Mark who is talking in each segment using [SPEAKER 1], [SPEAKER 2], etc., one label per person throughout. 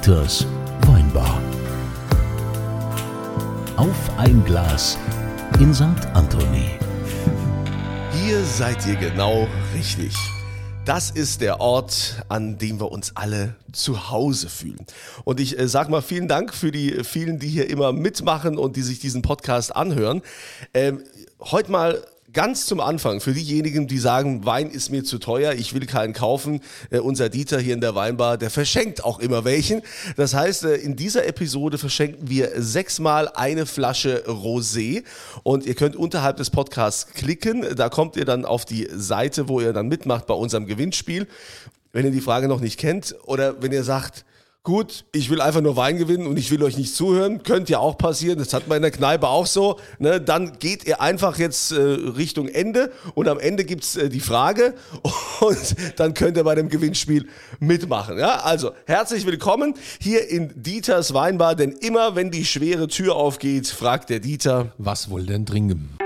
[SPEAKER 1] Dieters Weinbar. Auf ein Glas in St. Anthony.
[SPEAKER 2] Hier seid ihr genau richtig. Das ist der Ort, an dem wir uns alle zu Hause fühlen. Und ich äh, sag mal vielen Dank für die vielen, die hier immer mitmachen und die sich diesen Podcast anhören. Ähm, heute mal ganz zum Anfang, für diejenigen, die sagen, Wein ist mir zu teuer, ich will keinen kaufen, äh, unser Dieter hier in der Weinbar, der verschenkt auch immer welchen. Das heißt, äh, in dieser Episode verschenken wir sechsmal eine Flasche Rosé und ihr könnt unterhalb des Podcasts klicken, da kommt ihr dann auf die Seite, wo ihr dann mitmacht bei unserem Gewinnspiel. Wenn ihr die Frage noch nicht kennt oder wenn ihr sagt, Gut, ich will einfach nur Wein gewinnen und ich will euch nicht zuhören. Könnte ja auch passieren, das hat man in der Kneipe auch so. Ne? Dann geht ihr einfach jetzt äh, Richtung Ende und am Ende gibt's äh, die Frage und dann könnt ihr bei dem Gewinnspiel mitmachen. Ja? Also herzlich willkommen hier in Dieters Weinbar, denn immer wenn die schwere Tür aufgeht, fragt der Dieter,
[SPEAKER 3] Was wohl denn trinken?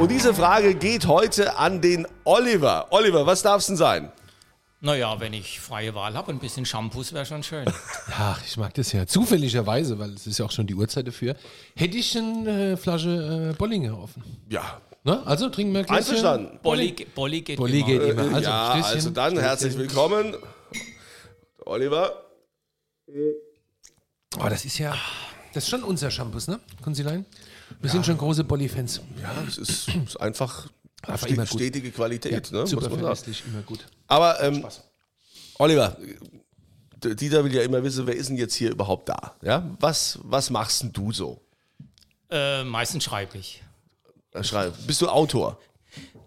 [SPEAKER 2] Und diese Frage geht heute an den Oliver. Oliver, was darf's denn sein?
[SPEAKER 4] Naja, wenn ich freie Wahl habe, ein bisschen Shampoos wäre schon schön.
[SPEAKER 3] Ach, ich mag das ja. Zufälligerweise, weil es ist ja auch schon die Uhrzeit dafür, hätte ich eine äh, Flasche äh, Bollinger offen.
[SPEAKER 2] Ja,
[SPEAKER 3] Ne? Also trinken wir ein Gläschen.
[SPEAKER 2] einverstanden.
[SPEAKER 4] Bolli, Bolli geht
[SPEAKER 3] Bolli
[SPEAKER 4] immer.
[SPEAKER 3] geht immer. Also,
[SPEAKER 2] ja,
[SPEAKER 3] Stößchen.
[SPEAKER 2] also dann
[SPEAKER 3] Stößchen.
[SPEAKER 2] herzlich willkommen. Oliver.
[SPEAKER 3] Oh, das ist ja, das ist schon unser Shampoos, ne? Konzilein? Wir sind schon große Bolli-Fans.
[SPEAKER 2] Ja, es ist, ist einfach,
[SPEAKER 3] Einfach
[SPEAKER 2] ste
[SPEAKER 3] immer gut.
[SPEAKER 2] stetige Qualität. ne,
[SPEAKER 3] Super verlässlich, immer gut.
[SPEAKER 2] Aber ähm, Oliver, Dieter will ja immer wissen, wer ist denn jetzt hier überhaupt da? Ja? Was, was machst denn du so?
[SPEAKER 4] Äh, meistens schreibe ich.
[SPEAKER 2] Äh, Schreib, bist du Autor?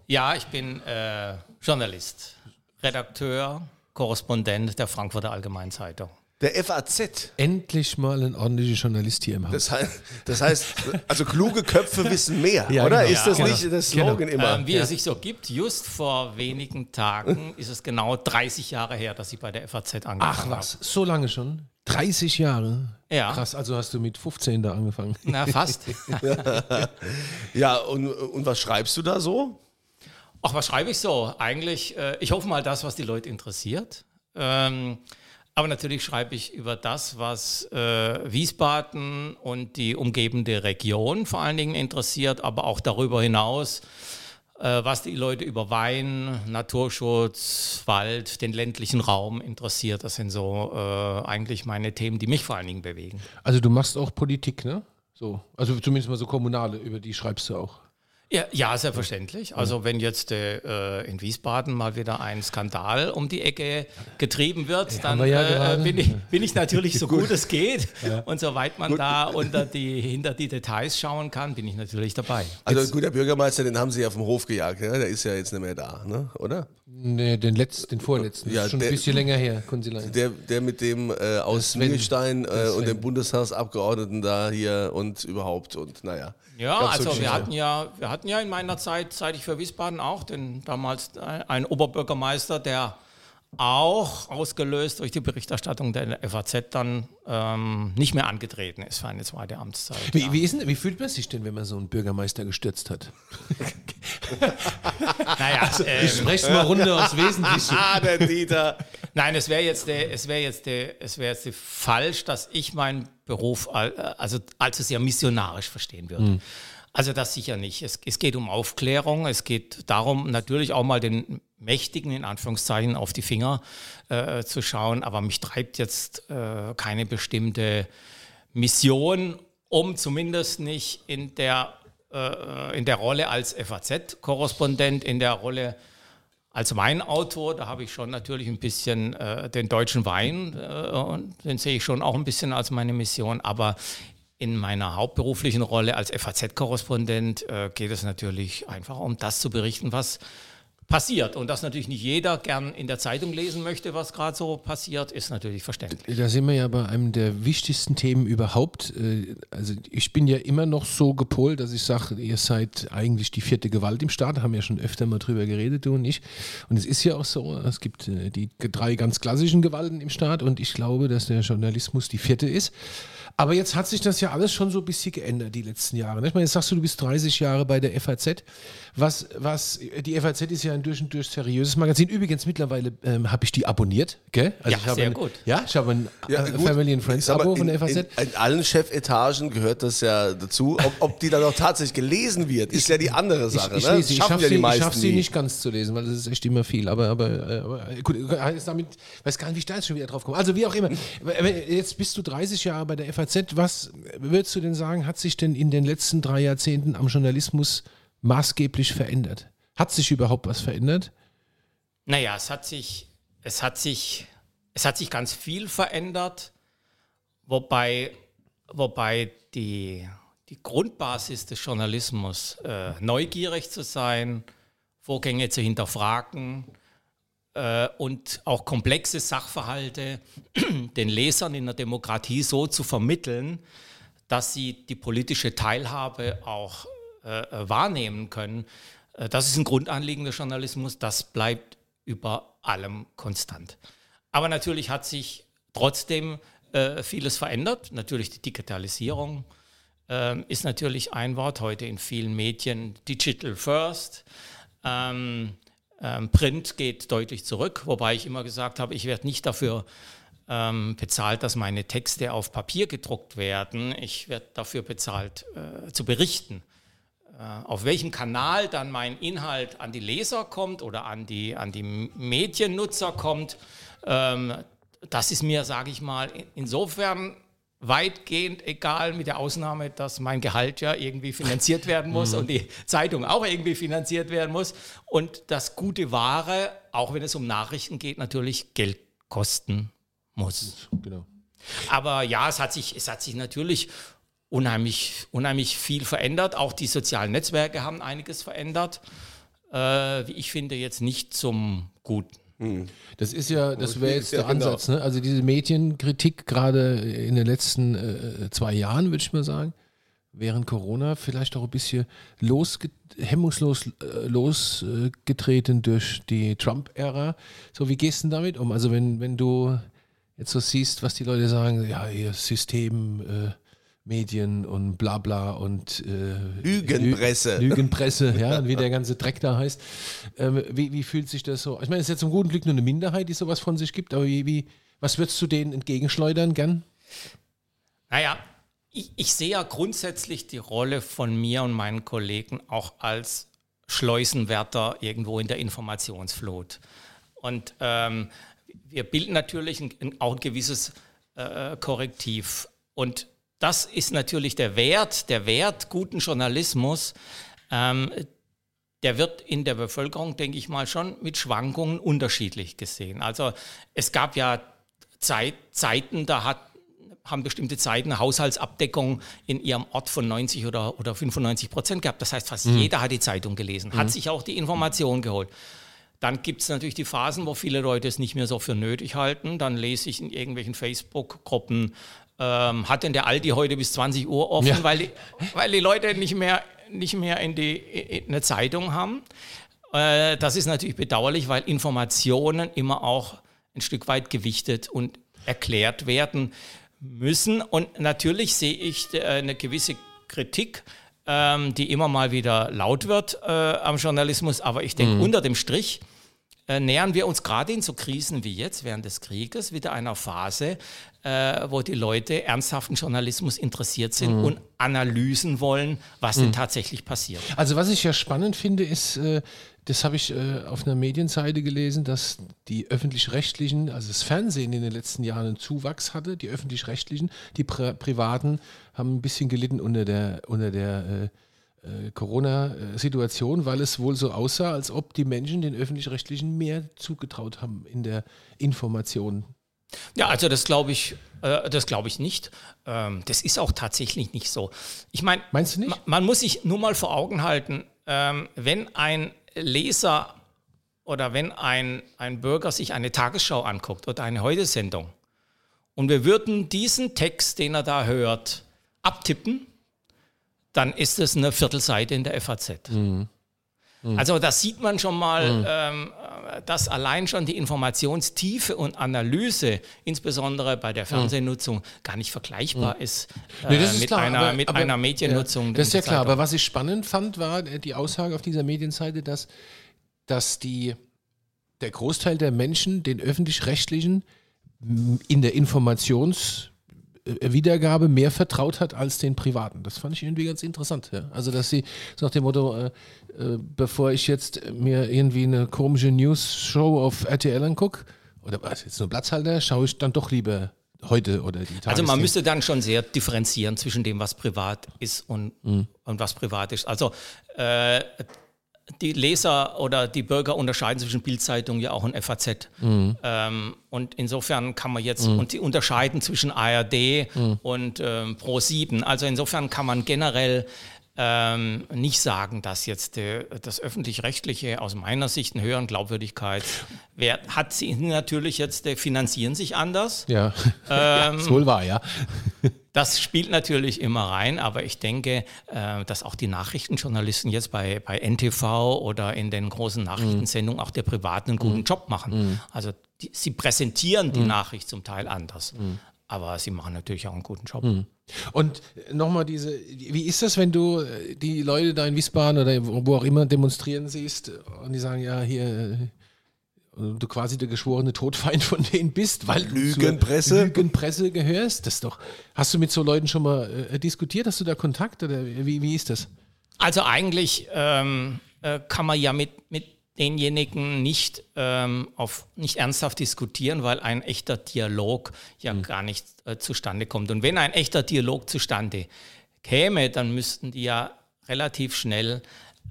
[SPEAKER 4] Ja, ich bin äh, Journalist, Redakteur, Korrespondent der Frankfurter Allgemeinen Zeitung.
[SPEAKER 2] Der FAZ.
[SPEAKER 3] Endlich mal ein ordentlicher Journalist hier im Haus.
[SPEAKER 2] Das heißt, das heißt, also kluge Köpfe wissen mehr,
[SPEAKER 3] Ja,
[SPEAKER 2] oder?
[SPEAKER 3] genau.
[SPEAKER 2] Ist das
[SPEAKER 3] Ja,
[SPEAKER 2] nicht
[SPEAKER 3] genau.
[SPEAKER 2] der Slogan immer?
[SPEAKER 4] Ähm, wie es sich so gibt, just vor wenigen Tagen ist es genau 30 Jahre her, dass ich bei der FAZ angefangen
[SPEAKER 3] Ach
[SPEAKER 4] habe.
[SPEAKER 3] was, so lange schon? 30 Jahre?
[SPEAKER 4] Ja.
[SPEAKER 3] Krass, also hast du mit 15 da angefangen.
[SPEAKER 4] Na, fast.
[SPEAKER 2] Ja, und, und was schreibst du da so?
[SPEAKER 4] Ach, was schreibe ich so? Eigentlich, äh, ich hoffe mal das, was die Leute interessiert. Ähm, aber natürlich schreibe ich über das, was äh, Wiesbaden und die umgebende Region vor allen Dingen interessiert, aber auch darüber hinaus, äh, was die Leute über Wein, Naturschutz, Wald, den ländlichen Raum interessiert. Das sind so äh, eigentlich meine Themen, die mich vor allen Dingen bewegen.
[SPEAKER 3] Also du machst auch Politik, ne? So, also zumindest mal so kommunale, über die schreibst du auch.
[SPEAKER 4] Ja, ja selbstverständlich. Also wenn jetzt äh, in Wiesbaden mal wieder ein Skandal um die Ecke getrieben wird, dann
[SPEAKER 3] wir ja
[SPEAKER 4] äh, bin, ich, bin ich natürlich so gut es geht. Und soweit man da unter die, hinter die Details schauen kann, bin ich natürlich dabei.
[SPEAKER 2] Also ein guter Bürgermeister, den haben sie ja vom Hof gejagt, ne? der ist ja jetzt nicht mehr da, ne? oder?
[SPEAKER 3] Nee, den letzten, den vorletzten.
[SPEAKER 2] Ja,
[SPEAKER 3] Ja, schon
[SPEAKER 2] der-
[SPEAKER 3] ein bisschen länger her.
[SPEAKER 2] Der, der mit dem äh, aus
[SPEAKER 3] Sven.
[SPEAKER 2] Mühlstein äh,
[SPEAKER 3] Der
[SPEAKER 2] und dem Bundestagsabgeordneten da hier und überhaupt und naja.
[SPEAKER 4] Ja,
[SPEAKER 2] Gab's so
[SPEAKER 4] also wir hatten ja, wir hatten ja in meiner Zeit, seit ich für Wiesbaden auch, den damals ein Oberbürgermeister, der auch ausgelöst durch die Berichterstattung der FAZ dann ähm, nicht mehr angetreten ist für eine zweite Amtszeit.
[SPEAKER 3] Wie,
[SPEAKER 4] ja.
[SPEAKER 3] wie, ist wie fühlt man sich denn, wenn man so einen Bürgermeister gestürzt hat?
[SPEAKER 4] Naja, ähm,
[SPEAKER 3] Ich spreche mal runter aufs Wesentliche.
[SPEAKER 2] Ah, der Dieter.
[SPEAKER 4] Nein, es wäre jetzt, der, es wäre jetzt, der, es wäre jetzt falsch, dass ich meinen Beruf al- also allzu sehr missionarisch verstehen würde. Also das sicher nicht. Es, es geht um Aufklärung, es geht darum, natürlich auch mal den Mächtigen in Anführungszeichen auf die Finger äh, zu schauen, aber mich treibt jetzt äh, keine bestimmte Mission, um zumindest nicht in der, äh, in der Rolle als FAZ-Korrespondent, in der Rolle als Weinautor, da habe ich schon natürlich ein bisschen äh, den deutschen Wein äh, und den sehe ich schon auch ein bisschen als meine Mission, aber in meiner hauptberuflichen Rolle als FAZ-Korrespondent äh, geht es natürlich einfach um das zu berichten, was passiert. Und dass natürlich nicht jeder gern in der Zeitung lesen möchte, was gerade so passiert, ist natürlich verständlich.
[SPEAKER 3] Da sind wir ja bei einem der wichtigsten Themen überhaupt. Äh, Also ich bin ja immer noch so gepolt, dass ich sage, ihr seid eigentlich die vierte Gewalt im Staat, haben ja schon öfter mal drüber geredet, du und ich. Und es ist ja auch so, es gibt äh, die drei ganz klassischen Gewalten im Staat und ich glaube, dass der Journalismus die vierte ist. Aber jetzt hat sich das ja alles schon so ein bisschen geändert die letzten Jahre. ne? Ich meine, jetzt sagst du, du bist 30 Jahre bei der FAZ. Was, was, die FAZ ist ja ja ein durch und durch seriöses Magazin. Übrigens, mittlerweile ähm, habe ich die abonniert. Gell? Also
[SPEAKER 4] Ja,
[SPEAKER 3] ich habe
[SPEAKER 4] sehr
[SPEAKER 3] ein,
[SPEAKER 4] gut.
[SPEAKER 3] Ja, ich habe ein
[SPEAKER 2] Ja,
[SPEAKER 3] äh,
[SPEAKER 2] gut.
[SPEAKER 3] Family and
[SPEAKER 2] Ich
[SPEAKER 3] Friends Abo von
[SPEAKER 2] in,
[SPEAKER 3] der FAZ.
[SPEAKER 2] In, in allen Chefetagen gehört das ja dazu. Ob, ob die dann auch tatsächlich gelesen wird, ist ja die andere Sache.
[SPEAKER 3] ich, ich
[SPEAKER 2] ne?
[SPEAKER 3] lese, ich schaffe
[SPEAKER 2] ja
[SPEAKER 3] sie,
[SPEAKER 2] die
[SPEAKER 3] ich
[SPEAKER 2] meisten
[SPEAKER 3] schaff sie
[SPEAKER 2] nie.
[SPEAKER 3] nicht ganz zu lesen, weil das ist echt immer viel. Aber, aber, äh, aber äh, gut, damit, weiß gar nicht, wie ich da jetzt schon wieder drauf komme. Also wie auch immer. Jetzt bist du 30 Jahre bei der FAZ. Was würdest du denn sagen, hat sich denn in den letzten drei Jahrzehnten am Journalismus maßgeblich verändert? Hat sich überhaupt was verändert?
[SPEAKER 4] Naja, es hat sich, es hat sich, es hat sich ganz viel verändert, wobei, wobei die, die Grundbasis des Journalismus, äh, neugierig zu sein, Vorgänge zu hinterfragen äh, und auch komplexe Sachverhalte den Lesern in der Demokratie so zu vermitteln, dass sie die politische Teilhabe auch äh, äh, wahrnehmen können. Äh, das ist ein Grundanliegen des Journalismus, das bleibt über allem konstant. Aber natürlich hat sich trotzdem äh, vieles verändert. Natürlich die Digitalisierung ähm, ist natürlich ein Wort heute in vielen Medien. Digital First. Ähm, ähm, Print geht deutlich zurück, wobei ich immer gesagt habe, ich werde nicht dafür ähm, bezahlt, dass meine Texte auf Papier gedruckt werden. Ich werde dafür bezahlt, äh, zu berichten. Äh, auf welchem Kanal dann mein Inhalt an die Leser kommt oder an die, an die Mediennutzer kommt, ähm, das ist mir, sage ich mal, in- insofern weitgehend egal, mit der Ausnahme, dass mein Gehalt ja irgendwie finanziert werden muss und die Zeitung auch irgendwie finanziert werden muss und dass gute Ware, auch wenn es um Nachrichten geht, natürlich Geld kosten muss.
[SPEAKER 3] Genau.
[SPEAKER 4] Aber ja, es hat sich, es hat sich natürlich unheimlich, unheimlich viel verändert. Auch die sozialen Netzwerke haben einiges verändert. Äh, wie ich finde, jetzt nicht zum Guten.
[SPEAKER 3] Das ist ja, das wäre jetzt der
[SPEAKER 2] genau.
[SPEAKER 3] Ansatz. Ne? Also diese Medienkritik gerade in den letzten äh, zwei Jahren, würde ich mal sagen, während Corona vielleicht auch ein bisschen losge hemmungslos äh, losgetreten durch die Trump-Ära. So, wie gehst du denn damit um? Also wenn, wenn du jetzt so siehst, was die Leute sagen, ja, ihr System, äh, Medien und bla bla und äh,
[SPEAKER 2] Lügenpresse.
[SPEAKER 3] Lü Lügenpresse, ja, und wie der ganze Dreck da heißt. Ähm, wie, wie fühlt sich das so? Ich meine, es ist jetzt zum guten Glück nur eine Minderheit, die sowas von sich gibt, aber wie, wie, was würdest du denen entgegenschleudern gern?
[SPEAKER 4] Naja, ich, ich sehe ja grundsätzlich die Rolle von mir und meinen Kollegen auch als Schleusenwärter irgendwo in der Informationsflut. Und ähm, wir bilden natürlich ein, ein, auch ein gewisses äh, Korrektiv. Und das ist natürlich der Wert, der Wert guten Journalismus. Ähm, der wird in der Bevölkerung, denke ich mal, schon mit Schwankungen unterschiedlich gesehen. Also es gab ja Zeit, Zeiten, da hat, haben bestimmte Zeiten eine Haushaltsabdeckung in ihrem Ort von 90 oder, oder 95 Prozent gehabt. Das heißt, fast jeder hat die Zeitung gelesen, hat sich auch die Information geholt. Dann gibt es natürlich die Phasen, wo viele Leute es nicht mehr so für nötig halten. Dann lese ich in irgendwelchen Facebook-Gruppen, ähm, hat denn der Aldi heute bis 20 Uhr offen,
[SPEAKER 3] Ja.
[SPEAKER 4] weil, die, weil die Leute nicht mehr, nicht mehr in, die, in eine Zeitung haben. Äh, das ist natürlich bedauerlich, weil Informationen immer auch ein Stück weit gewichtet und erklärt werden müssen. Und natürlich sehe ich äh, eine gewisse Kritik, ähm, die immer mal wieder laut wird äh, am Journalismus. Aber ich denke, unter dem Strich nähern wir uns gerade in so Krisen wie jetzt während des Krieges wieder einer Phase, äh, wo die Leute ernsthaften Journalismus interessiert sind und Analysen wollen, was denn tatsächlich passiert.
[SPEAKER 3] Also was ich ja spannend finde, ist, äh, das habe ich äh, auf einer Medienseite gelesen, dass die öffentlich-rechtlichen, also das Fernsehen in den letzten Jahren einen Zuwachs hatte, die öffentlich-rechtlichen, die Pri privaten haben ein bisschen gelitten unter der, unter der äh, äh, Corona-Situation, weil es wohl so aussah, als ob die Menschen den öffentlich-rechtlichen mehr zugetraut haben in der Information.
[SPEAKER 4] Ja, also das glaube ich, äh, das glaube ich nicht. Ähm, das ist auch tatsächlich nicht so. Ich meine,
[SPEAKER 3] Meinst du nicht?
[SPEAKER 4] ma- man muss sich nur mal vor Augen halten, ähm, wenn ein Leser oder wenn ein, ein Bürger sich eine Tagesschau anguckt oder eine Heute-Sendung und wir würden diesen Text, den er da hört, abtippen, dann ist es eine Viertelseite in der FAZ. Also da sieht man schon mal, ähm, äh, dass allein schon die Informationstiefe und Analyse, insbesondere bei der Fernsehnutzung, gar nicht vergleichbar ist, äh,
[SPEAKER 3] Nee, das ist
[SPEAKER 4] mit,
[SPEAKER 3] klar,
[SPEAKER 4] einer,
[SPEAKER 3] aber-
[SPEAKER 4] mit
[SPEAKER 3] aber-
[SPEAKER 4] einer Mediennutzung.
[SPEAKER 3] Ja, das ist ja klar, aber was ich spannend fand, war äh, die Aussage auf dieser Medienseite, dass dass die, der Großteil der Menschen den öffentlich-rechtlichen in der Informationswiedergabe mehr vertraut hat als den privaten. Das fand ich irgendwie ganz interessant. Ja. Also, dass sie so nach dem Motto, äh, äh, bevor ich jetzt mir irgendwie eine komische News-Show auf RTL angucke, oder was, jetzt nur Platzhalter, schaue ich dann doch lieber heute oder die Tagesthemen.
[SPEAKER 4] Also man müsste dann schon sehr differenzieren zwischen dem, was privat ist und, mhm. und was privat ist. Also äh, die Leser oder die Bürger unterscheiden zwischen Bildzeitung ja auch und FAZ. Mhm. Ähm, und insofern kann man jetzt, mhm. und sie unterscheiden zwischen ARD mhm. und ähm, Pro7. Also insofern kann man generell ähm, nicht sagen, dass jetzt äh, das öffentlich-rechtliche aus meiner Sicht einen höheren Glaubwürdigkeitswert hat. Sie natürlich jetzt äh, finanzieren sich anders.
[SPEAKER 3] Ja, ähm, ja wohl wahr, ja.
[SPEAKER 4] Das spielt natürlich immer rein, aber ich denke, äh, dass auch die Nachrichtenjournalisten jetzt bei, bei NTV oder in den großen Nachrichtensendungen auch der privaten einen guten mhm. Job machen. Mhm. Also die, sie präsentieren die mhm. Nachricht zum Teil anders. Mhm. Aber sie machen natürlich auch einen guten Job.
[SPEAKER 3] Und nochmal diese, wie ist das, wenn du äh, die Leute da in Wiesbaden oder wo auch immer demonstrieren siehst und die sagen, ja, hier, du quasi der geschworene Todfeind von denen bist, weil
[SPEAKER 2] Lügenpresse.
[SPEAKER 3] du Lügenpresse gehörst. Das doch. Hast du mit so Leuten schon mal äh, diskutiert? Hast du da Kontakt oder wie, wie ist das?
[SPEAKER 4] Also eigentlich ähm, äh, kann man ja mit, mit denjenigen nicht, ähm, auf, nicht ernsthaft diskutieren, weil ein echter Dialog ja mhm. gar nicht äh, zustande kommt. Und wenn ein echter Dialog zustande käme, dann müssten die ja relativ schnell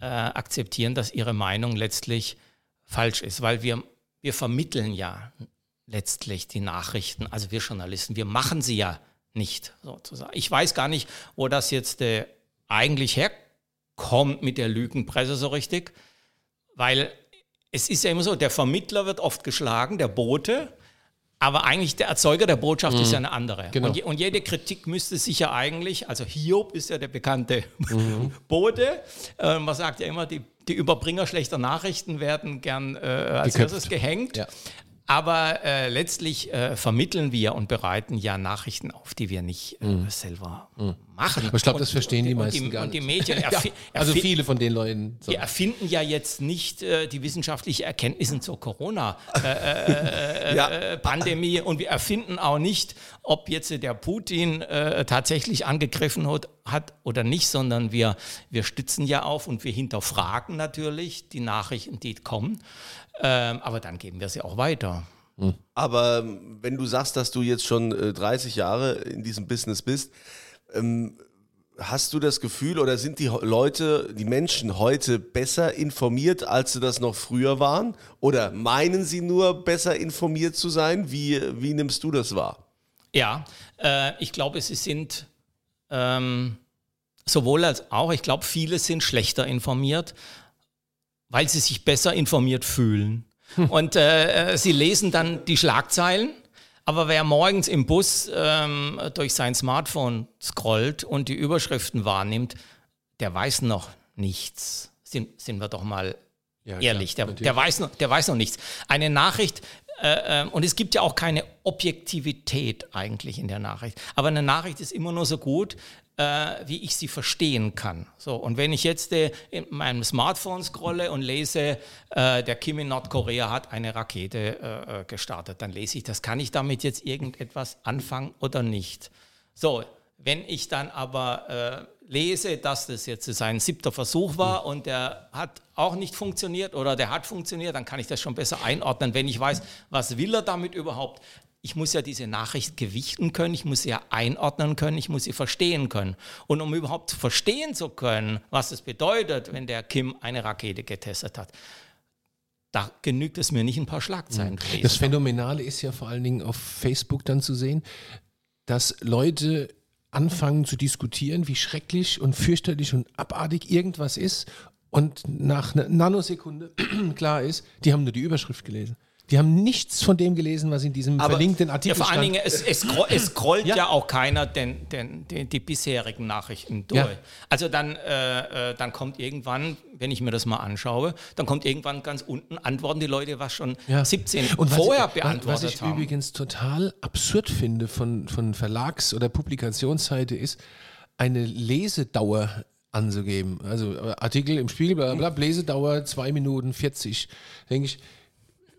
[SPEAKER 4] äh, akzeptieren, dass ihre Meinung letztlich falsch ist, weil wir wir vermitteln ja letztlich die Nachrichten, also wir Journalisten, wir machen sie ja nicht sozusagen. Ich weiß gar nicht, wo das jetzt äh, eigentlich herkommt mit der Lügenpresse so richtig, weil es ist ja immer so, der Vermittler wird oft geschlagen, der Bote, aber eigentlich der Erzeuger der Botschaft mhm. ist ja eine andere. Genau. Und, und, jede Kritik müsste sich ja eigentlich, also Hiob ist ja der bekannte mhm. Bote, äh, man sagt ja immer, die die Überbringer schlechter Nachrichten werden gern äh, als erstes gehängt. Ja. Aber äh, letztlich äh, vermitteln wir und bereiten ja Nachrichten auf, die wir nicht äh, mm. selber mm. machen.
[SPEAKER 3] Aber ich glaube, das verstehen und, die meisten
[SPEAKER 4] die,
[SPEAKER 3] gar
[SPEAKER 4] nicht.
[SPEAKER 3] Und
[SPEAKER 4] die Medien ja,
[SPEAKER 3] also viele von den Leuten.
[SPEAKER 4] So. Die erfinden ja jetzt nicht äh, die wissenschaftlichen Erkenntnisse zur Corona-Pandemie äh, ja. und wir erfinden auch nicht, ob jetzt der Putin tatsächlich angegriffen hat, hat oder nicht, sondern wir, wir stützen ja auf und wir hinterfragen natürlich die Nachrichten, die kommen. Ähm, aber dann geben wir sie auch weiter.
[SPEAKER 2] Hm. Aber ähm, wenn du sagst, dass du jetzt schon äh, 30 Jahre in diesem Business bist, ähm, hast du das Gefühl oder sind die Leute, die Menschen heute besser informiert, als sie das noch früher waren? Oder meinen sie nur besser informiert zu sein? Wie, wie nimmst du das wahr?
[SPEAKER 4] Ja, äh, ich glaube, sie sind ähm, sowohl als auch, ich glaube, viele sind schlechter informiert, weil sie sich besser informiert fühlen. Und äh, äh, sie lesen dann die Schlagzeilen. Aber wer morgens im Bus ähm, durch sein Smartphone scrollt und die Überschriften wahrnimmt, der weiß noch nichts. Sind, sind wir doch mal ja, ehrlich, klar, der, der, weiß noch, der weiß noch nichts. Eine Nachricht, äh, äh, und es gibt ja auch keine Objektivität eigentlich in der Nachricht. Aber eine Nachricht ist immer nur so gut, äh, wie ich sie verstehen kann. So, und wenn ich jetzt äh, in meinem Smartphone scrolle und lese, äh, der Kim in Nordkorea hat eine Rakete äh, äh, gestartet, dann lese ich das. Kann ich damit jetzt irgendetwas anfangen oder nicht? So, wenn ich dann aber äh, lese, dass das jetzt sein siebter Versuch war mhm. und der hat auch nicht funktioniert oder der hat funktioniert, dann kann ich das schon besser einordnen, wenn ich weiß, was will er damit überhaupt ich muss ja diese Nachricht gewichten können, ich muss sie ja einordnen können, ich muss sie verstehen können. Und um überhaupt verstehen zu können, was es bedeutet, wenn der Kim eine Rakete getestet hat, da genügt es mir nicht ein paar Schlagzeilen.
[SPEAKER 3] Mhm. Das Phänomenale ist ja vor allen Dingen auf Facebook dann zu sehen, dass Leute anfangen zu diskutieren, wie schrecklich und fürchterlich und abartig irgendwas ist und nach einer Nanosekunde klar ist, die haben nur die Überschrift gelesen. Die haben nichts von dem gelesen, was in diesem
[SPEAKER 4] Aber
[SPEAKER 3] verlinkten Artikel
[SPEAKER 4] ja, vor allen Dingen, es, es, es scrollt ja. ja. auch keiner den, den, den, die bisherigen Nachrichten durch. Ja. Also dann, äh, äh, dann kommt irgendwann, wenn ich mir das mal anschaue, dann kommt irgendwann ganz unten, antworten die Leute, was schon ja. 17 Und vorher
[SPEAKER 3] ich,
[SPEAKER 4] beantwortet
[SPEAKER 3] haben. Was ich
[SPEAKER 4] haben.
[SPEAKER 3] übrigens total absurd finde von, von Verlags- oder Publikationsseite ist, eine Lesedauer anzugeben. Also äh, Artikel im Spiegel, bla, bla, Lesedauer 2 Minuten 40. Denke ich,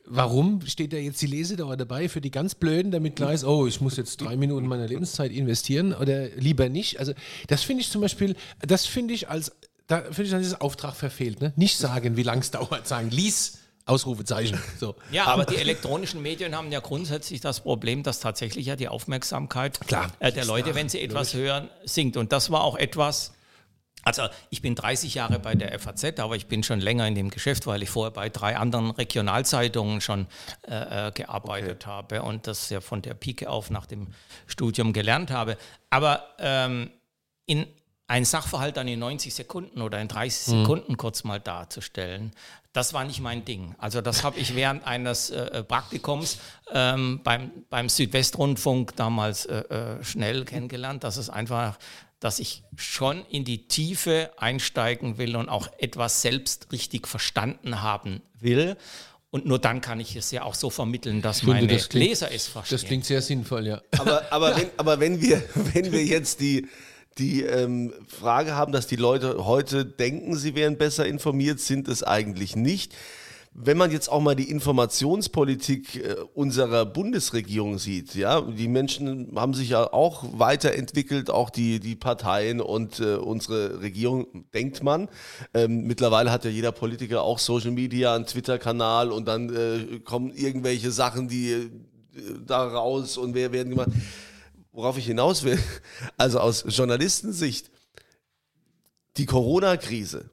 [SPEAKER 3] warum steht da jetzt die Lesedauer dabei für die ganz Blöden, damit klar ist, oh, ich muss jetzt drei Minuten meiner Lebenszeit investieren oder lieber nicht? Also das finde ich zum Beispiel, das finde ich als, da finde ich, dass dieser Auftrag verfehlt. Ne? Nicht sagen, wie lang es dauert, sagen, lies. Ausrufezeichen. So.
[SPEAKER 4] Ja, aber die elektronischen Medien haben ja grundsätzlich das Problem, dass tatsächlich ja die Aufmerksamkeit
[SPEAKER 3] Klar.
[SPEAKER 4] äh, der Leute, wenn sie etwas hören, sinkt. Und das war auch etwas, also ich bin 30 Jahre bei der FAZ, aber ich bin schon länger in dem Geschäft, weil ich vorher bei drei anderen Regionalzeitungen schon äh, äh, gearbeitet habe und das ja von der Pike auf nach dem Studium gelernt habe. Aber ähm, in ein Sachverhalt dann in 90 Sekunden oder in 30 Sekunden kurz mal darzustellen, das war nicht mein Ding. Also das habe ich während eines äh, Praktikums ähm, beim, beim Südwestrundfunk damals äh, äh, schnell kennengelernt, dass es einfach, dass ich schon in die Tiefe einsteigen will und auch etwas selbst richtig verstanden haben will. Und nur dann kann ich es ja auch so vermitteln, dass
[SPEAKER 3] finde,
[SPEAKER 4] meine
[SPEAKER 3] das klingt-
[SPEAKER 4] Leser es verstehen.
[SPEAKER 3] Das klingt sehr sinnvoll, ja.
[SPEAKER 2] Aber, aber, wenn, aber wenn, wir, wenn wir jetzt die, die ähm, Frage haben, dass die Leute heute denken, sie wären besser informiert, sind es eigentlich nicht. Wenn man jetzt auch mal die Informationspolitik äh, unserer Bundesregierung sieht, ja, die Menschen haben sich ja auch weiterentwickelt, auch die, die Parteien und äh, unsere Regierung, denkt man. Ähm, mittlerweile hat ja jeder Politiker auch Social Media, einen Twitter-Kanal und dann äh, kommen irgendwelche Sachen, die äh, da raus und wer werden gemacht. Worauf ich hinaus will, also aus Journalistensicht, die Corona-Krise,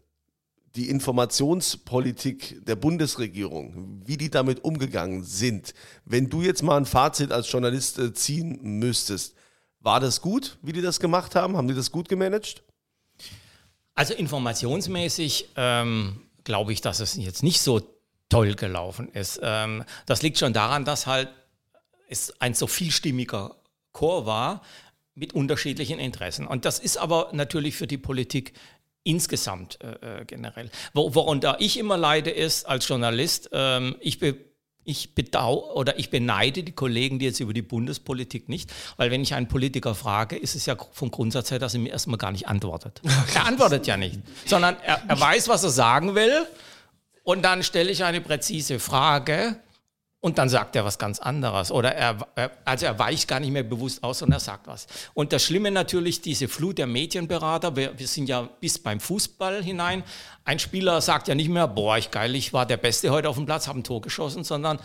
[SPEAKER 2] die Informationspolitik der Bundesregierung, wie die damit umgegangen sind, wenn du jetzt mal ein Fazit als Journalist äh, ziehen müsstest, war das gut, wie die das gemacht haben? Haben die das gut gemanagt?
[SPEAKER 4] Also informationsmäßig ähm, glaube ich, dass es jetzt nicht so toll gelaufen ist. Ähm, das liegt schon daran, dass halt es ein so vielstimmiger Chor war mit unterschiedlichen Interessen. Und das ist aber natürlich für die Politik insgesamt äh, äh, generell. Wo, worunter ich immer leide, ist als Journalist, ähm, ich be ich bedau oder ich beneide die Kollegen, die jetzt über die Bundespolitik nicht, weil wenn ich einen Politiker frage, ist es ja vom Grundsatz her, dass er mir erstmal gar nicht antwortet. Er antwortet ja nicht, sondern er, er weiß, was er sagen will und dann stelle ich eine präzise Frage und dann sagt er was ganz anderes. Oder er, also er weicht gar nicht mehr bewusst aus, sondern er sagt was. Und das Schlimme natürlich, diese Flut der Medienberater, wir, wir sind ja bis beim Fußball hinein. Ein Spieler sagt ja nicht mehr, boah, ich geil, ich war der Beste heute auf dem Platz, habe ein Tor geschossen, sondern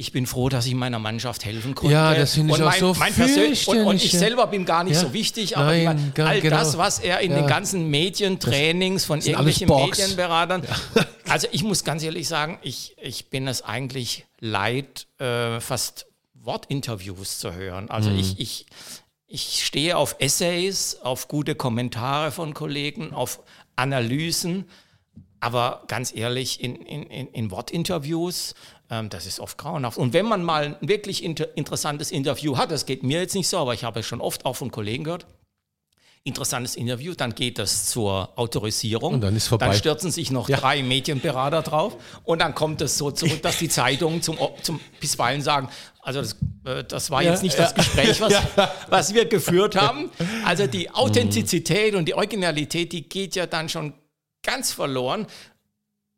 [SPEAKER 4] ich bin froh, dass ich meiner Mannschaft helfen konnte.
[SPEAKER 3] Ja, das finde ich
[SPEAKER 4] und
[SPEAKER 3] auch so
[SPEAKER 4] Persön- und, und ich
[SPEAKER 3] ja.
[SPEAKER 4] selber bin gar nicht
[SPEAKER 3] Ja.
[SPEAKER 4] so wichtig, aber
[SPEAKER 3] Nein,
[SPEAKER 4] meine,
[SPEAKER 3] gar-
[SPEAKER 4] all das,
[SPEAKER 3] genau.
[SPEAKER 4] was er in
[SPEAKER 3] Ja.
[SPEAKER 4] den ganzen Medientrainings von irgendwelchen. Medienberatern also ich muss ganz ehrlich sagen, ich, ich bin es eigentlich leid, äh, fast Wortinterviews zu hören. Also ich, ich, ich stehe auf Essays, auf gute Kommentare von Kollegen, auf Analysen, aber ganz ehrlich, in, in, in, in Wortinterviews, das ist oft grauenhaft. Und wenn man mal ein wirklich inter interessantes Interview hat, das geht mir jetzt nicht so, aber ich habe es schon oft auch von Kollegen gehört, interessantes Interview, dann geht das zur Autorisierung.
[SPEAKER 3] Und dann ist vorbei.
[SPEAKER 4] Dann stürzen sich noch
[SPEAKER 3] Ja.
[SPEAKER 4] drei Medienberater drauf und dann kommt es so zurück, dass die Zeitungen zum, zum bisweilen sagen, also das, äh, das war jetzt nicht das Gespräch, was, was wir geführt haben. Also die Authentizität und die Originalität, die geht ja dann schon ganz verloren.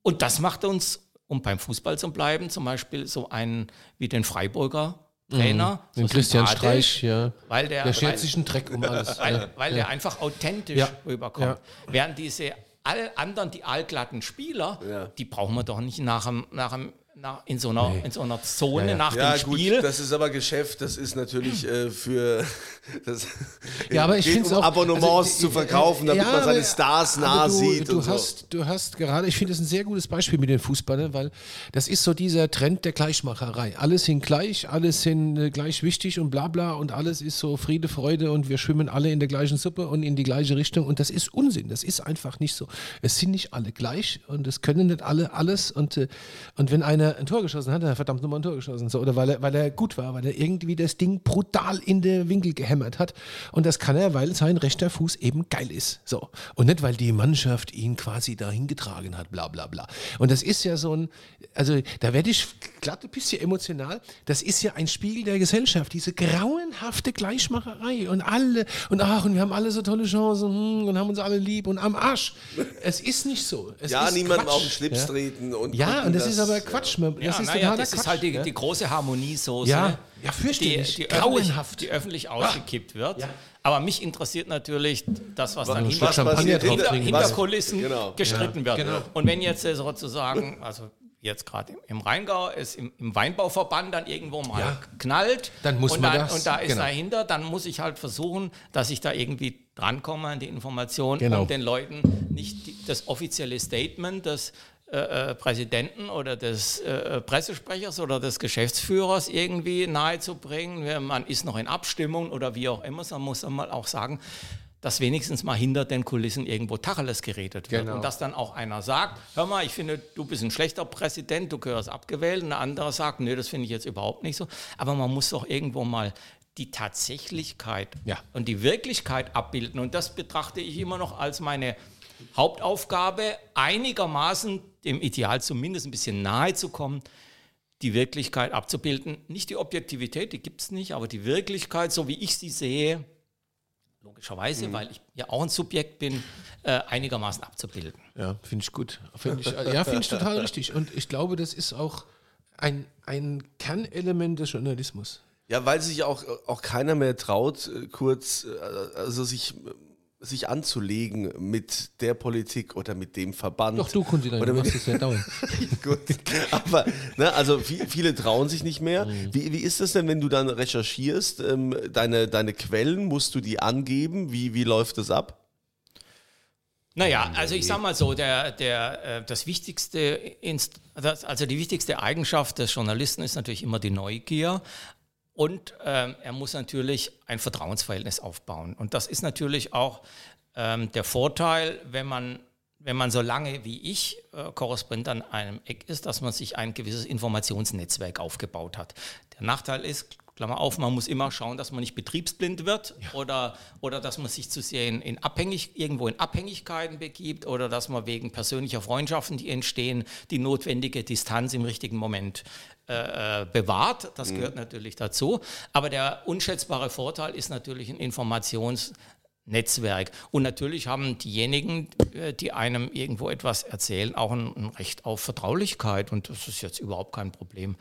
[SPEAKER 4] Und das macht uns, um beim Fußball zu bleiben, zum Beispiel so einen wie den Freiburger Trainer.
[SPEAKER 3] Mhm. Den
[SPEAKER 4] so
[SPEAKER 3] Christian Streich, ja.
[SPEAKER 4] Weil der,
[SPEAKER 3] Der schert
[SPEAKER 4] weil,
[SPEAKER 3] sich einen Dreck um alles.
[SPEAKER 4] weil,
[SPEAKER 3] ja.
[SPEAKER 4] weil der einfach authentisch
[SPEAKER 3] Ja.
[SPEAKER 4] rüberkommt.
[SPEAKER 3] Ja.
[SPEAKER 4] Während diese all anderen, die allglatten Spieler,
[SPEAKER 2] Ja.
[SPEAKER 4] die brauchen wir doch nicht nach dem, nach dem, nach, in, so einer, in so einer Zone nach
[SPEAKER 2] Ja,
[SPEAKER 4] dem
[SPEAKER 2] gut,
[SPEAKER 4] Spiel.
[SPEAKER 2] das ist aber Geschäft, das ist natürlich äh, für. Das
[SPEAKER 3] Ja, aber ich
[SPEAKER 2] geht
[SPEAKER 3] finde es
[SPEAKER 2] um
[SPEAKER 3] auch.
[SPEAKER 2] Abonnements
[SPEAKER 3] also,
[SPEAKER 2] zu verkaufen, damit
[SPEAKER 3] ja,
[SPEAKER 2] man seine Stars nah
[SPEAKER 3] du,
[SPEAKER 2] sieht.
[SPEAKER 3] Du
[SPEAKER 2] und
[SPEAKER 3] hast,
[SPEAKER 2] so.
[SPEAKER 3] du hast gerade, ich finde das ein sehr gutes Beispiel mit den Fußballern, weil das ist so dieser Trend der Gleichmacherei. Alles sind gleich, alles sind äh, gleich wichtig und bla bla und alles ist so Friede, Freude und wir schwimmen alle in der gleichen Suppe und in die gleiche Richtung und das ist Unsinn. Das ist einfach nicht so. Es sind nicht alle gleich und es können nicht alle alles und, äh, und wenn einer er ein Tor geschossen hat, hat er verdammt nochmal ein Tor geschossen. So, oder weil er, weil er gut war, weil er irgendwie das Ding brutal in den Winkel gehämmert hat. Und das kann er, weil sein rechter Fuß eben geil ist. So. Und nicht, weil die Mannschaft ihn quasi dahin getragen hat, bla bla bla. Und das ist ja so ein, also da werde ich glatt ein bisschen emotional. Das ist ja ein Spiegel der Gesellschaft, diese grauenhafte Gleichmacherei und alle, und ach, und wir haben alle so tolle Chancen hm, und haben uns alle lieb und am Arsch. Es ist nicht so. Es
[SPEAKER 2] ja, niemandem
[SPEAKER 3] Quatsch.
[SPEAKER 2] auf den Schlips
[SPEAKER 3] ja.
[SPEAKER 2] treten. Und,
[SPEAKER 3] Ja, und das, ist aber
[SPEAKER 2] ja.
[SPEAKER 3] Quatsch. man- Das
[SPEAKER 4] Ja,
[SPEAKER 3] ist
[SPEAKER 4] naja, das
[SPEAKER 3] Quatsch.
[SPEAKER 4] ist halt die,
[SPEAKER 3] ja.
[SPEAKER 4] die große Harmoniesoße,
[SPEAKER 3] Ja, ja,
[SPEAKER 4] die,
[SPEAKER 3] fürchterlich.
[SPEAKER 4] die,
[SPEAKER 3] Grauenhaft.
[SPEAKER 4] öffentlich, die öffentlich ausgekippt wird.
[SPEAKER 3] Ja.
[SPEAKER 4] Aber mich interessiert natürlich das, was dann hinter,
[SPEAKER 3] Champagner
[SPEAKER 4] hinter, hinter Kulissen
[SPEAKER 2] genau.
[SPEAKER 4] gestritten wird.
[SPEAKER 3] genau.
[SPEAKER 4] Und wenn jetzt äh, sozusagen, also jetzt gerade im, Rheingau, es im, im Weinbauverband dann irgendwo mal
[SPEAKER 3] Ja.
[SPEAKER 4] knallt
[SPEAKER 3] Dann muss
[SPEAKER 4] und,
[SPEAKER 3] man
[SPEAKER 4] dann,
[SPEAKER 3] das-
[SPEAKER 4] und da ist
[SPEAKER 3] genau.
[SPEAKER 4] dahinter, dann muss ich halt versuchen, dass ich da irgendwie drankomme an die Information,
[SPEAKER 3] Genau.
[SPEAKER 4] um den Leuten nicht die, das offizielle Statement des äh, äh, Präsidenten oder des äh, Pressesprechers oder des Geschäftsführers irgendwie nahezubringen. Man ist noch in Abstimmung oder wie auch immer, man muss dann mal auch sagen, dass wenigstens mal hinter den Kulissen irgendwo Tacheles geredet wird.
[SPEAKER 3] Genau.
[SPEAKER 4] Und dass dann auch einer sagt, hör mal, ich finde, du bist ein schlechter Präsident, du gehörst abgewählt. Und der andere sagt, nee, das finde ich jetzt überhaupt nicht so. Aber man muss doch irgendwo mal die Tatsächlichkeit
[SPEAKER 3] Ja.
[SPEAKER 4] und die Wirklichkeit abbilden. Und das betrachte ich immer noch als meine Hauptaufgabe, einigermaßen dem Ideal zumindest ein bisschen nahe zu kommen, die Wirklichkeit abzubilden. Nicht die Objektivität, die gibt es nicht, aber die Wirklichkeit, so wie ich sie sehe, logischerweise, weil ich ja auch ein Subjekt bin, äh, einigermaßen abzubilden.
[SPEAKER 3] Ja, finde ich gut. Find ich, ja, finde ich total richtig. Und ich glaube, das ist auch ein, ein Kernelement des Journalismus.
[SPEAKER 2] Ja, weil sich auch, auch keiner mehr traut, äh, kurz, äh, also sich, sich anzulegen mit der Politik oder mit dem Verband.
[SPEAKER 3] Doch, du, Kunzi,
[SPEAKER 2] Oder
[SPEAKER 3] du
[SPEAKER 2] mit-
[SPEAKER 3] machst es ja dauernd.
[SPEAKER 2] Gut, aber ne, also vi- viele trauen sich nicht mehr.
[SPEAKER 3] Mhm.
[SPEAKER 2] Wie, wie ist das denn, wenn du dann recherchierst? Ähm, deine, deine Quellen, musst du die angeben? Wie, wie läuft das ab?
[SPEAKER 4] Naja, also ich sag mal so, der, der, äh, das wichtigste, also die wichtigste Eigenschaft des Journalisten ist natürlich immer die Neugier. Und ähm, er muss natürlich ein Vertrauensverhältnis aufbauen. Und das ist natürlich auch ähm, der Vorteil, wenn man, wenn man so lange wie ich äh, Korrespondent an einem Eck ist, dass man sich ein gewisses Informationsnetzwerk aufgebaut hat. Der Nachteil ist, Klammer auf, man muss immer schauen, dass man nicht betriebsblind wird oder, oder dass man sich zu sehr in, in abhängig, irgendwo in Abhängigkeiten begibt oder dass man wegen persönlicher Freundschaften, die entstehen, die notwendige Distanz im richtigen Moment äh, äh, bewahrt. Das gehört natürlich dazu. Aber der unschätzbare Vorteil ist natürlich ein Informationsnetzwerk. Und natürlich haben diejenigen, äh, die einem irgendwo etwas erzählen, auch ein, Recht auf Vertraulichkeit. Und das ist jetzt überhaupt kein Problem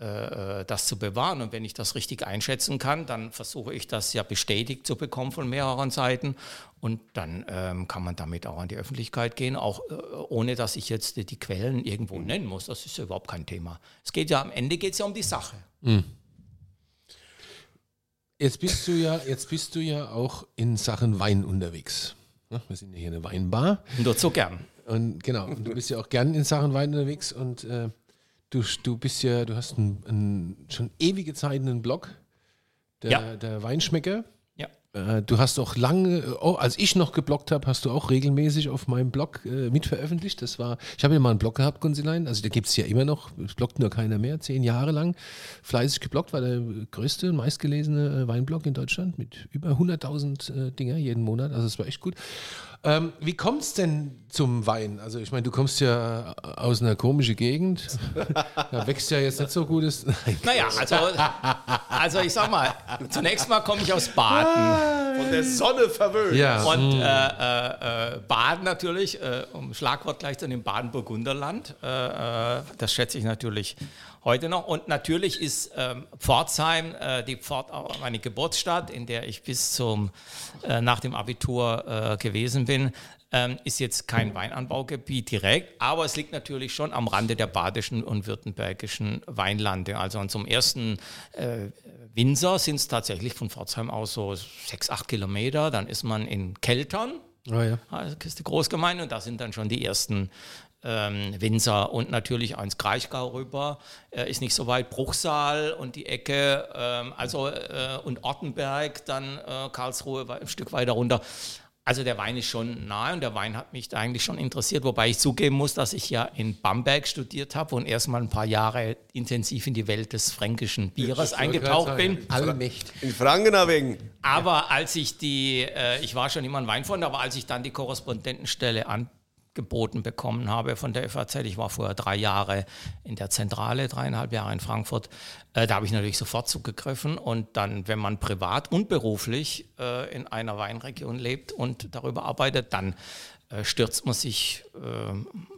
[SPEAKER 4] das zu bewahren. Und wenn ich das richtig einschätzen kann, dann versuche ich das ja bestätigt zu bekommen von mehreren Seiten. Und dann ähm, kann man damit auch an die Öffentlichkeit gehen, auch äh, ohne dass ich jetzt die, die Quellen irgendwo nennen muss. Das ist ja überhaupt kein Thema. Es geht ja am Ende geht es ja um die Sache.
[SPEAKER 3] Jetzt bist du ja, jetzt bist du ja auch in Sachen Wein unterwegs. Ne, Wir sind ja hier eine Weinbar.
[SPEAKER 4] Nur zu gern.
[SPEAKER 3] Und genau, und du bist ja auch gern in Sachen Wein unterwegs und äh, du, du bist ja, du hast einen, einen schon ewige Zeit einen Blog, der,
[SPEAKER 4] Ja.
[SPEAKER 3] der Weinschmecker.
[SPEAKER 4] Ja.
[SPEAKER 3] Äh, du hast auch lange, oh, als ich noch gebloggt habe, hast du auch regelmäßig auf meinem Blog äh, mitveröffentlicht. Das war, ich habe ja mal einen Blog gehabt, Gunzilein, also der gibt es ja immer noch, es bloggt nur keiner mehr, zehn Jahre lang. Fleißig gebloggt, war der größte, meistgelesene äh, Weinblog in Deutschland mit über 100.000 äh, Dinger jeden Monat, also es war echt gut. Ähm, wie kommt es denn zum Wein? Also ich meine, du kommst ja aus einer komischen Gegend, da wächst ja jetzt nicht so gutes. Nein.
[SPEAKER 4] Naja, also, also ich sag mal, zunächst mal komme ich aus Baden.
[SPEAKER 2] Von der Sonne verwöhnt.
[SPEAKER 3] Ja.
[SPEAKER 4] Und äh, äh, äh, Baden natürlich, äh, um Schlagwort gleich zu dem Baden-Burgunderland. Äh, äh, das schätze ich natürlich heute noch. Und natürlich ist ähm, Pforzheim äh, die Pfort, auch meine Geburtsstadt, in der ich bis zum äh, nach dem Abitur äh, gewesen bin. Ähm, ist jetzt kein Weinanbaugebiet direkt, aber es liegt natürlich schon am Rande der badischen und württembergischen Weinlande. Also und zum ersten äh, Winzer sind es tatsächlich von Pforzheim aus so sechs, acht Kilometer. Dann ist man in Keltern,
[SPEAKER 3] Oh ja.
[SPEAKER 4] also ist die Großgemeinde, und da sind dann schon die ersten ähm, Winzer und natürlich ans Kraichgau rüber, äh, ist nicht so weit, Bruchsal und die Ecke, ähm, also äh, und Ortenberg, dann äh, Karlsruhe ein Stück weiter runter. Also der Wein ist schon nahe und der Wein hat mich da eigentlich schon interessiert, wobei ich zugeben muss, dass ich ja in Bamberg studiert habe und erstmal ein paar Jahre intensiv in die Welt des fränkischen Bieres eingetaucht bin.
[SPEAKER 3] Allmächt.
[SPEAKER 2] In Franken wegen.
[SPEAKER 4] Aber als ich die, äh, ich war schon immer ein Weinfreund, aber als ich dann die Korrespondentenstelle angeboten bekommen habe von der FAZ, ich war vorher drei Jahre in der Zentrale, dreieinhalb Jahre in Frankfurt, äh, da habe ich natürlich sofort zugegriffen. Und dann, wenn man privat und beruflich äh, in einer Weinregion lebt und darüber arbeitet, dann stürzt man sich äh,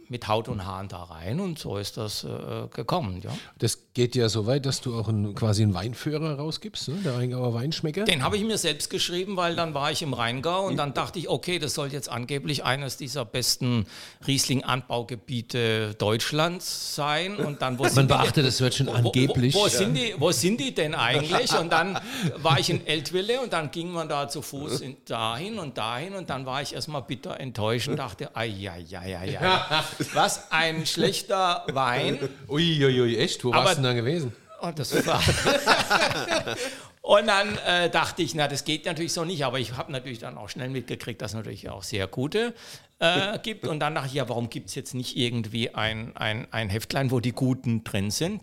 [SPEAKER 4] mit Haut und Haaren da rein und so ist das äh, gekommen. Ja.
[SPEAKER 3] Das geht ja so weit, dass du auch einen, quasi einen Weinführer rausgibst, ne? der Rheingauer Weinschmecker.
[SPEAKER 4] Den habe ich mir selbst geschrieben, weil dann war ich im Rheingau und dann dachte ich, okay, das soll jetzt angeblich eines dieser besten Riesling-Anbaugebiete Deutschlands sein. Und dann, wo
[SPEAKER 3] Man beachtet das wird schon
[SPEAKER 4] wo,
[SPEAKER 3] angeblich.
[SPEAKER 4] Wo, wo, sind die, wo sind die denn eigentlich? Und dann war ich in Eltville und dann ging man da zu Fuß in, dahin und dahin und dann war ich erstmal bitter enttäuscht und dachte, ai, ai, ai, ai, ai. was ein schlechter Wein.
[SPEAKER 3] Uiuiui, ui, echt? Wo
[SPEAKER 4] Aber-
[SPEAKER 3] warst du denn da gewesen?
[SPEAKER 4] Und das war. und dann äh, dachte ich, na, das geht natürlich so nicht, aber ich habe natürlich dann auch schnell mitgekriegt, dass es natürlich auch sehr gute äh, gibt. Und dann dachte ich, ja, warum gibt es jetzt nicht irgendwie ein, ein, ein Heftlein, wo die Guten drin sind?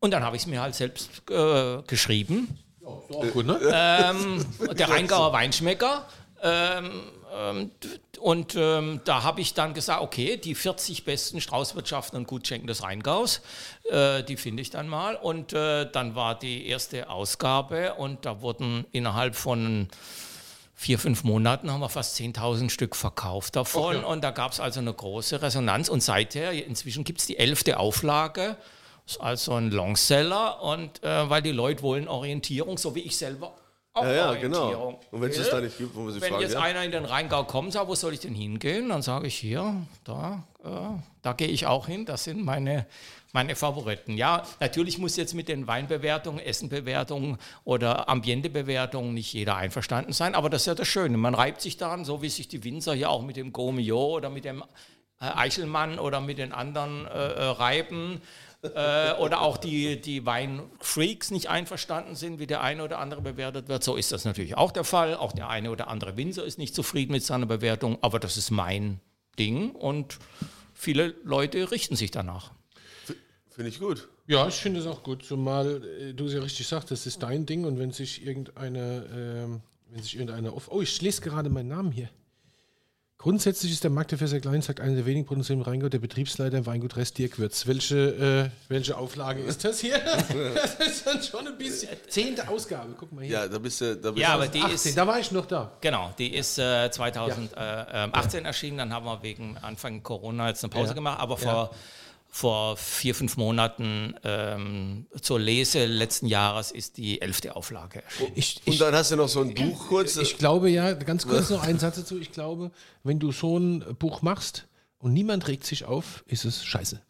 [SPEAKER 4] Und dann habe ich es mir halt selbst äh, geschrieben.
[SPEAKER 3] Gut, ne?
[SPEAKER 4] Ähm, der Rheingauer Weinschmecker. Ähm, und ähm, da habe ich dann gesagt, okay, die 40 besten Straußwirtschaften und Gutschenken des Rheingaus, äh, die finde ich dann mal. Und äh, dann war die erste Ausgabe und da wurden innerhalb von vier, fünf Monaten haben wir fast 10.000 Stück verkauft davon. Und da gab es also eine große Resonanz. Und seither, inzwischen gibt es die elfte Auflage. Ist also ein Longseller. Und äh, weil die Leute wollen Orientierung, so wie ich selber auch
[SPEAKER 2] Ja, ja,
[SPEAKER 4] Orientierung.
[SPEAKER 2] genau. Und wenn es das da nicht gibt, wo man sich
[SPEAKER 4] Wenn
[SPEAKER 2] fragt,
[SPEAKER 4] jetzt
[SPEAKER 2] ja?
[SPEAKER 4] einer in den Rheingau kommt, sagt, wo soll ich denn hingehen? Dann sage ich hier, da, äh, da gehe ich auch hin. Das sind meine, meine Favoriten. Ja, natürlich muss jetzt mit den Weinbewertungen, Essenbewertungen oder Ambientebewertungen nicht jeder einverstanden sein, aber das ist ja das Schöne. Man reibt sich daran, so wie sich die Winzer hier auch mit dem Gomio oder mit dem äh, Eichelmann oder mit den anderen äh, äh, reiben. Äh, oder auch die, die Weinfreaks nicht einverstanden sind, wie der eine oder andere bewertet wird. So ist das natürlich auch der Fall. Auch der eine oder andere Winzer ist nicht zufrieden mit seiner Bewertung, aber das ist mein Ding und viele Leute richten sich danach.
[SPEAKER 2] Finde ich gut.
[SPEAKER 3] Ja, ich finde es auch gut, zumal äh, du es ja richtig sagst, das ist dein Ding und wenn sich irgendeine, ähm, wenn sich irgendeiner auf. Oh, ich lese gerade meinen Namen hier. Grundsätzlich ist der Markt der Fässer klein, sagt einer der wenigen Produzenten im Rheingau, der Betriebsleiter im Weingut Rest Dirk Würz. Welche, äh, welche Auflage ist das hier? das ist dann schon ein bisschen. Zehnte Ausgabe, guck mal hier.
[SPEAKER 2] Ja, da bist du. Da bist
[SPEAKER 4] Ja, aber die
[SPEAKER 3] 18,
[SPEAKER 4] ist,
[SPEAKER 3] da war ich noch da.
[SPEAKER 4] genau, die ist äh, 2018 erschienen. Dann haben wir wegen Anfang Corona jetzt eine Pause
[SPEAKER 3] Ja.
[SPEAKER 4] gemacht. Aber vor, vor vier, fünf Monaten ähm, zur Lese letzten Jahres ist die elfte Auflage erschienen.
[SPEAKER 3] Ich,
[SPEAKER 2] und
[SPEAKER 3] ich,
[SPEAKER 2] dann hast du noch so ein Buch kurz.
[SPEAKER 3] ich glaube ja, ganz kurz noch einen Satz dazu. Ich glaube, wenn du so ein Buch machst und niemand regt sich auf, ist es scheiße.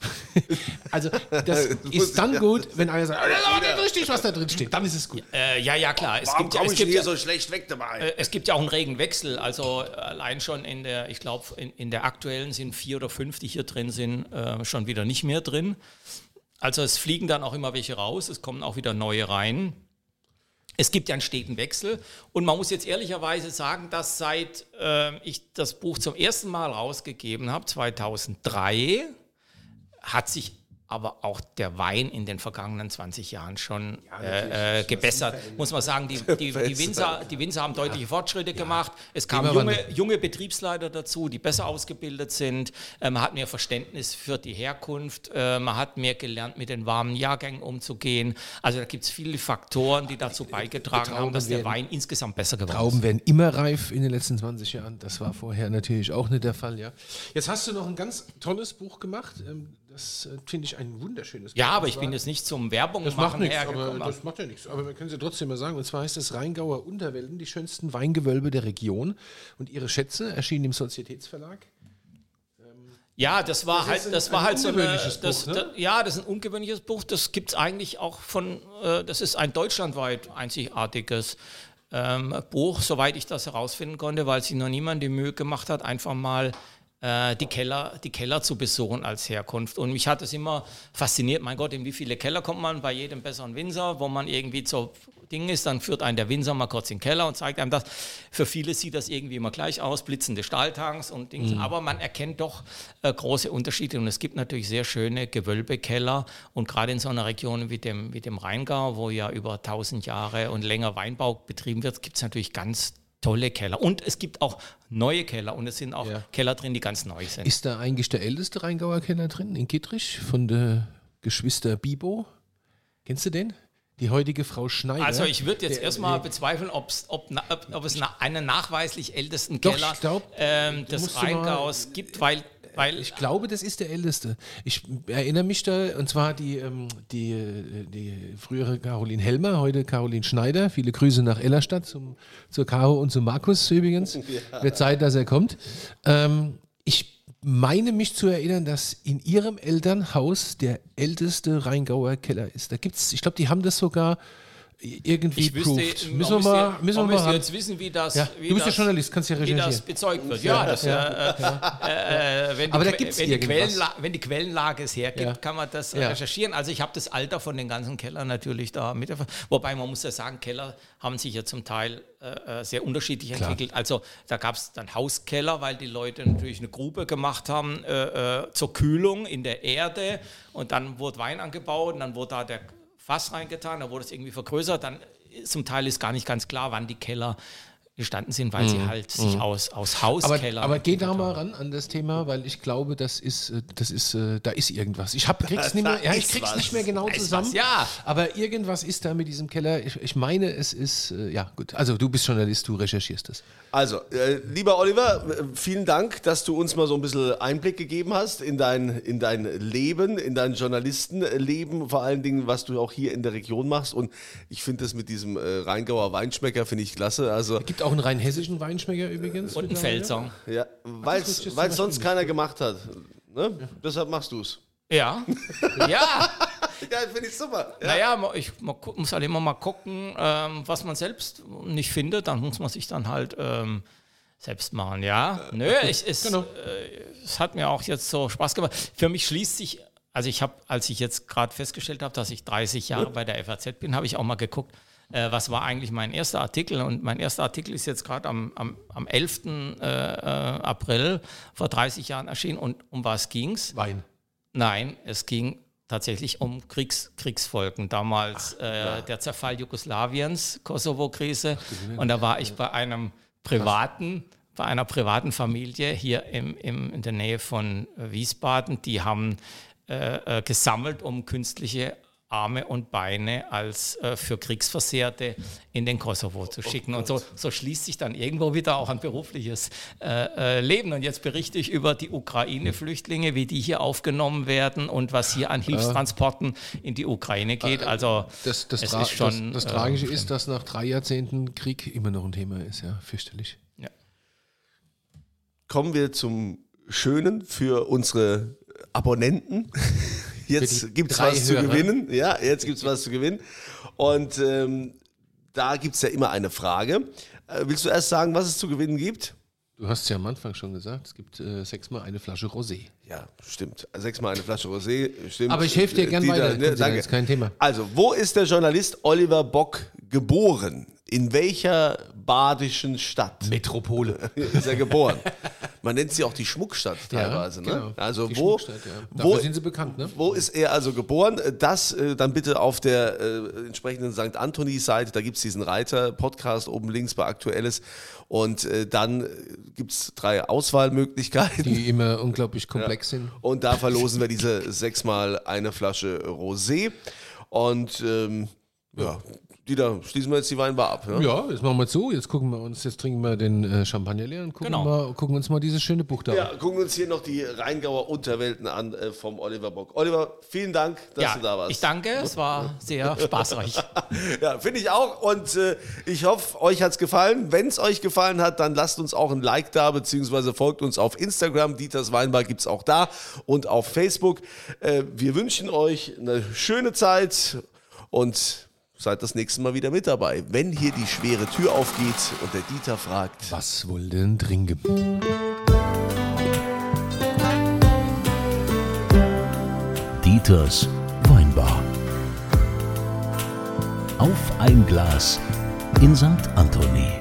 [SPEAKER 3] also, das ist dann gut, wenn einer sagt, "Ah, das ist aber nicht richtig, was da drin steht. Dann ist es gut.
[SPEAKER 4] Äh, ja, ja, klar. Es
[SPEAKER 2] Warum
[SPEAKER 4] gibt, ja-
[SPEAKER 2] komme
[SPEAKER 4] es
[SPEAKER 2] ich
[SPEAKER 4] gibt
[SPEAKER 2] hier
[SPEAKER 4] ja,
[SPEAKER 2] so schlecht weg dabei?
[SPEAKER 4] Äh, Es gibt ja auch einen regen Wechsel. Also allein schon in der, ich glaube, in, in der aktuellen sind vier oder fünf, die hier drin sind, äh, schon wieder nicht mehr drin. Also es fliegen dann auch immer welche raus, es kommen auch wieder neue rein. Es gibt ja einen steten Wechsel. Und man muss jetzt ehrlicherweise sagen, dass seit äh, ich das Buch zum ersten Mal rausgegeben habe, 2003, hat sich aber auch der Wein in den vergangenen 20 Jahren schon äh, äh, gebessert. Muss man sagen, die, die, die, Winzer, die Winzer haben deutliche Fortschritte gemacht. Es kamen junge, junge Betriebsleiter dazu, die besser ausgebildet sind. Äh, man hat mehr Verständnis für die Herkunft. Äh, man hat mehr gelernt, mit den warmen Jahrgängen umzugehen. Also da gibt es viele Faktoren, die dazu beigetragen haben, dass der
[SPEAKER 3] werden-
[SPEAKER 4] Wein insgesamt besser geworden ist.
[SPEAKER 3] Trauben werden immer reif in den letzten 20 Jahren. Das war vorher natürlich auch nicht der Fall, ja. Jetzt hast du noch ein ganz tolles Buch gemacht. Ähm, Das äh, finde ich ein wunderschönes Buch.
[SPEAKER 4] Ja, aber ich bin jetzt nicht zum Werbung
[SPEAKER 3] Das macht
[SPEAKER 4] machen
[SPEAKER 3] nichts, aber das macht ja nichts. Aber wir können sie trotzdem mal sagen. Und zwar heißt es Rheingauer Unterwelten, die schönsten Weingewölbe der Region. Und ihre Schätze erschienen im Sozietätsverlag.
[SPEAKER 4] Ja, das war
[SPEAKER 3] Das
[SPEAKER 4] halt,
[SPEAKER 3] ein-
[SPEAKER 4] das war
[SPEAKER 3] ein
[SPEAKER 4] halt so eine, das,
[SPEAKER 3] Buch, ne?
[SPEAKER 4] da- ja, das ist ein ungewöhnliches Buch. Das gibt es eigentlich auch von, äh, das ist ein deutschlandweit einzigartiges ähm, Buch, soweit ich das herausfinden konnte, weil sich noch niemand die Mühe gemacht hat, einfach mal die, Keller, die Keller zu besuchen als Herkunft. Und mich hat es immer fasziniert, mein Gott, in wie viele Keller kommt man bei jedem besseren Winzer, wo man irgendwie so Ding ist, dann führt einen der Winzer mal kurz in den Keller und zeigt einem das. Für viele sieht das irgendwie immer gleich aus, blitzende Stahltanks und Dings, mhm. aber man erkennt doch äh, große Unterschiede und es gibt natürlich sehr schöne Gewölbekeller und gerade in so einer Region wie dem, wie dem Rheingau, wo ja über 1000 Jahre und länger Weinbau betrieben wird, gibt es natürlich ganz tolle Keller. Und es gibt auch neue Keller und es sind auch ja. Keller drin, die ganz neu sind.
[SPEAKER 3] Ist da eigentlich der älteste Rheingauer Keller drin, in Kittrich, von der Geschwister Bibo? Kennst du den? Die heutige Frau Schneider.
[SPEAKER 4] Also ich würde jetzt erstmal bezweifeln, ob, ob, es einen nachweislich ältesten Keller Doch, glaub, ähm, des Rheingaus gibt, weil weil
[SPEAKER 3] ich glaube, das ist der älteste. Ich erinnere mich da, und zwar die, ähm, die, die frühere Caroline Helmer, heute Caroline Schneider. Viele Grüße nach Ellerstadt zum, zur Caro und zu Markus übrigens. Ja. Wird Zeit, dass er kommt. Ähm, ich meine mich zu erinnern, dass in ihrem Elternhaus der älteste Rheingauer Keller ist. Da gibt's, ich glaube, die haben das sogar irgendwie
[SPEAKER 4] ich wüsste,
[SPEAKER 3] Müssen wir mal, müssen wir mal
[SPEAKER 4] jetzt wissen, wie das,
[SPEAKER 3] ja,
[SPEAKER 4] wie
[SPEAKER 3] du bist
[SPEAKER 4] das,
[SPEAKER 3] ja Journalist, kannst ja recherchieren.
[SPEAKER 4] Wie das bezeugt wird. Ja, das, ja, äh, äh, wenn,
[SPEAKER 3] Aber
[SPEAKER 4] die,
[SPEAKER 3] da gibt's
[SPEAKER 4] wenn, die wenn die Quellenlage es hergibt, kann man das recherchieren. Also ich habe das Alter von den ganzen Kellern natürlich da mit. Wobei man muss ja sagen, Keller haben sich ja zum Teil äh, äh sehr unterschiedlich Klar. entwickelt. Also da gab es dann Hauskeller, weil die Leute natürlich eine Grube gemacht haben äh, äh, zur Kühlung in der Erde und dann wurde Wein angebaut und dann wurde da der Fass reingetan, da wurde es irgendwie vergrößert. Dann zum Teil ist gar nicht ganz klar, wann die Keller gestanden sind, weil mhm. sie halt sich mhm. aus, aus Hauskellern.
[SPEAKER 3] Aber, aber geh da mal ran an das Thema, weil ich glaube, das ist, äh, das ist, äh, da ist irgendwas. Ich hab, krieg's nicht mehr, ja, ich krieg's nicht mehr genau zusammen. Was,
[SPEAKER 4] ja.
[SPEAKER 3] Aber irgendwas ist da mit diesem Keller. Ich, ich meine, es ist, äh, ja gut. Also du bist Journalist, du recherchierst das.
[SPEAKER 2] Also, äh, lieber Oliver, vielen Dank, dass du uns mal so ein bisschen Einblick gegeben hast in dein, in dein Leben, in dein Journalistenleben, vor allen Dingen, was du auch hier in der Region machst. Und ich finde das mit diesem äh, Rheingauer Weinschmecker, finde ich klasse. Also,
[SPEAKER 3] es gibt auch einen rein hessischen Weinschmecker übrigens.
[SPEAKER 4] Und einen Pfälzer.
[SPEAKER 2] Ja, weil es sonst keiner gemacht hat. Ne? Ja. Deshalb machst du es.
[SPEAKER 4] Ja. ja.
[SPEAKER 2] ja, finde ich super.
[SPEAKER 4] Ja. Naja, ich muss halt immer mal gucken, ähm, was man selbst nicht findet. Dann muss man sich dann halt ähm, selbst machen. Ja, nö, ich, es, genau. äh, es hat mir auch jetzt so Spaß gemacht. Für mich schließt sich, also ich habe, als ich jetzt gerade festgestellt habe, dass ich 30 Jahre bei der FAZ bin, habe ich auch mal geguckt, äh, was war eigentlich mein erster Artikel. Und mein erster Artikel ist jetzt gerade am, am, am 11. Äh, äh, April vor 30 Jahren erschienen. Und um was ging es?
[SPEAKER 3] Wein.
[SPEAKER 4] Nein, es ging tatsächlich um Kriegs, Kriegsfolgen. Damals Ach, äh, ja. der Zerfall Jugoslawiens, Kosovo-Krise. Und da war ich bei einem privaten, bei einer privaten Familie hier im, im, in der Nähe von Wiesbaden. Die haben äh, äh gesammelt, um künstliche Arme und Beine als äh, für Kriegsversehrte in den Kosovo zu schicken. Und so, so schließt sich dann irgendwo wieder auch ein berufliches äh, äh, Leben. Und jetzt berichte ich über die Ukraine-Flüchtlinge, wie die hier aufgenommen werden und was hier an Hilfstransporten in die Ukraine geht. Also
[SPEAKER 3] das, das, ist schon, das, das Tragische äh, ist, dass nach drei Jahrzehnten Krieg immer noch ein Thema ist, ja, fürchterlich. Ja.
[SPEAKER 2] Kommen wir zum Schönen für unsere Abonnenten. Jetzt gibt es was Hörer. zu gewinnen. Ja, jetzt gibt es was zu gewinnen. Und ähm, da gibt es ja immer eine Frage. Äh, willst du erst sagen, was es zu gewinnen gibt?
[SPEAKER 3] Du hast es ja am Anfang schon gesagt, es gibt äh, sechsmal eine Flasche Rosé.
[SPEAKER 2] Ja, stimmt. Sechsmal eine Flasche Rosé, stimmt.
[SPEAKER 3] Aber ich helfe dir gern weiter. Ne, danke. Ist kein Thema.
[SPEAKER 2] Also, wo ist der Journalist Oliver Bock geboren? In welcher badischen Stadt?
[SPEAKER 3] Metropole.
[SPEAKER 2] ist er geboren? Man nennt sie auch die Schmuckstadt teilweise. Ja, ne? genau. Also die wo, ja.
[SPEAKER 3] wo sind sie bekannt. Ne?
[SPEAKER 2] Wo ist er also geboren? Das äh, dann bitte auf der äh, entsprechenden St. Anthony-Seite. Da gibt es diesen Reiter-Podcast oben links bei Aktuelles. Und äh, dann äh, gibt es drei Auswahlmöglichkeiten.
[SPEAKER 3] Die immer unglaublich komplex ja. sind.
[SPEAKER 2] Und da verlosen wir diese sechsmal eine Flasche Rosé. Und ähm, ja, Dieter, schließen wir jetzt die Weinbar ab.
[SPEAKER 3] Ne? Ja, jetzt machen wir zu. Jetzt gucken wir uns, jetzt trinken wir den äh, Champagner leer und gucken, genau. mal, gucken uns mal dieses schöne Buch da
[SPEAKER 2] an. Ja, gucken uns hier noch die Rheingauer Unterwelten an äh, vom Oliver Bock. Oliver, vielen Dank, dass ja, du da warst.
[SPEAKER 4] Ich danke, es war sehr spaßreich.
[SPEAKER 2] ja, finde ich auch. Und äh, ich hoffe, euch hat es gefallen. Wenn es euch gefallen hat, dann lasst uns auch ein Like da, beziehungsweise folgt uns auf Instagram. Dieters Weinbar gibt es auch da und auf Facebook. Äh, wir wünschen euch eine schöne Zeit und seid das nächste Mal wieder mit dabei, wenn hier die schwere Tür aufgeht und der Dieter fragt,
[SPEAKER 3] was wohl denn drin gibt.
[SPEAKER 1] Dieters Weinbar. Auf ein Glas in St. Anthony.